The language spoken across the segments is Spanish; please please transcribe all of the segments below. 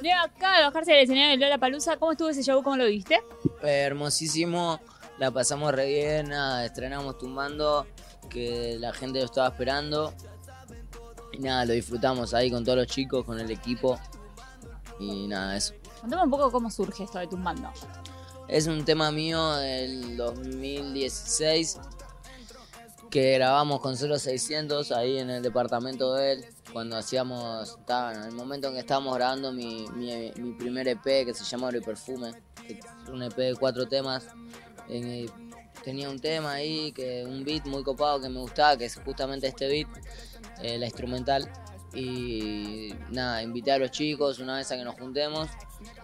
Llega acá a bajarse del escenario de Lola Palusa. ¿Cómo estuvo ese show? ¿Cómo lo viste? Eh, hermosísimo, la pasamos re bien, nada, estrenamos tumbando, que la gente lo estaba esperando. Y nada, lo disfrutamos ahí con todos los chicos, con el equipo. Y nada, eso. Contame un poco cómo surge esto de Tumbando. Es un tema mío del 2016 que grabamos con 0600 ahí en el departamento de él. Cuando hacíamos, estaba en el momento en que estábamos grabando mi, mi, primer EP que se llama Oro y Perfume, un EP de cuatro temas. Tenía un tema ahí, que un beat muy copado que me gustaba, que es justamente este beat, eh, la instrumental. Y nada, invité a los chicos una vez a que nos juntemos.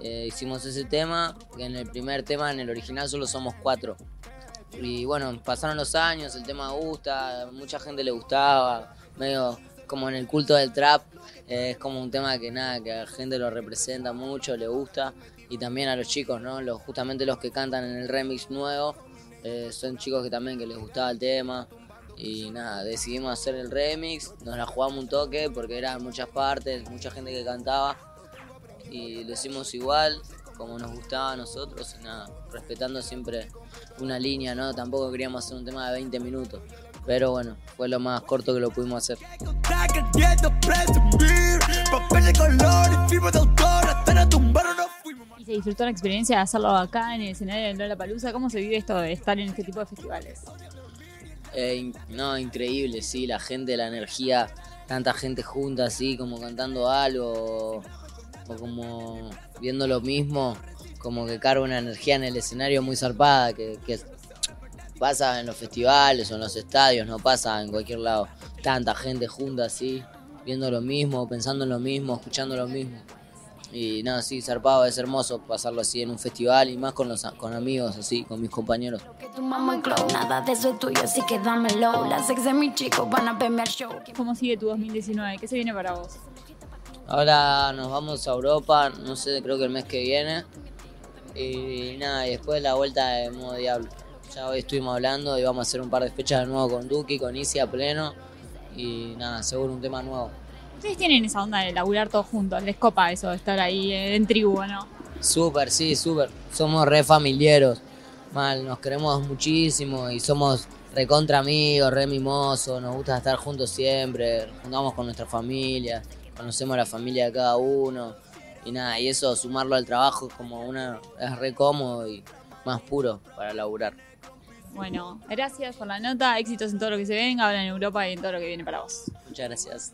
eh, hicimos ese tema, en el primer tema, en el original, solo somos cuatro. Y bueno, pasaron los años, el tema gusta, mucha gente le gustaba, medio como en el culto del trap, eh, es como un tema que nada, que a la gente lo representa mucho, le gusta, y también a los chicos, ¿no? Los, justamente los que cantan en el remix nuevo, eh, son chicos que también que les gustaba el tema, y nada, decidimos hacer el remix, nos la jugamos un toque porque eran muchas partes, mucha gente que cantaba, y lo hicimos igual, como nos gustaba a nosotros, y nada, respetando siempre una línea, ¿no? Tampoco queríamos hacer un tema de 20 minutos. Pero bueno, fue lo más corto que lo pudimos hacer. Está queriendo presumir papel de color y firma de autor hasta la tumbar no fuimos ¿Y se disfrutó la experiencia de hacerlo acá en el escenario de Lola Palusa? ¿Cómo se vive esto de estar en este tipo de festivales? Eh, no, increíble, sí, la gente, la energía, tanta gente junta así, como cantando algo, o como viendo lo mismo, como que carga una energía en el escenario muy zarpada, que, que pasa en los festivales o en los estadios, no pasa en cualquier lado. Tanta gente junta así, viendo lo mismo, pensando en lo mismo, escuchando lo mismo. Y nada, sí, zarpado, es hermoso pasarlo así en un festival y más con los con amigos, así, con mis compañeros. Que tu mamá clown, nada de eso es tuyo, así que dámelo. Las ex de mis chicos van a verme al show. ¿Cómo sigue tu 2019? ¿Qué se viene para vos? Ahora nos vamos a Europa, no sé, creo que el mes que viene. Y nada, y después la vuelta de modo diablo. Ya hoy estuvimos hablando y vamos a hacer un par de fechas de nuevo con Duki, con Isi a pleno. Y nada, seguro un tema nuevo. Ustedes tienen esa onda de laburar todos juntos, les copa eso de estar ahí eh, en tribu, ¿no? Súper, sí, súper. Somos re familiares. Mal, nos queremos muchísimo y somos recontra amigos, re mimosos. Nos gusta estar juntos siempre. Juntamos con nuestra familia, conocemos la familia de cada uno. Y nada, y eso sumarlo al trabajo es como una. es re cómodo y más puro para laburar. Bueno, gracias por la nota, éxitos en todo lo que se venga, ahora en Europa y en todo lo que viene para vos. Muchas gracias.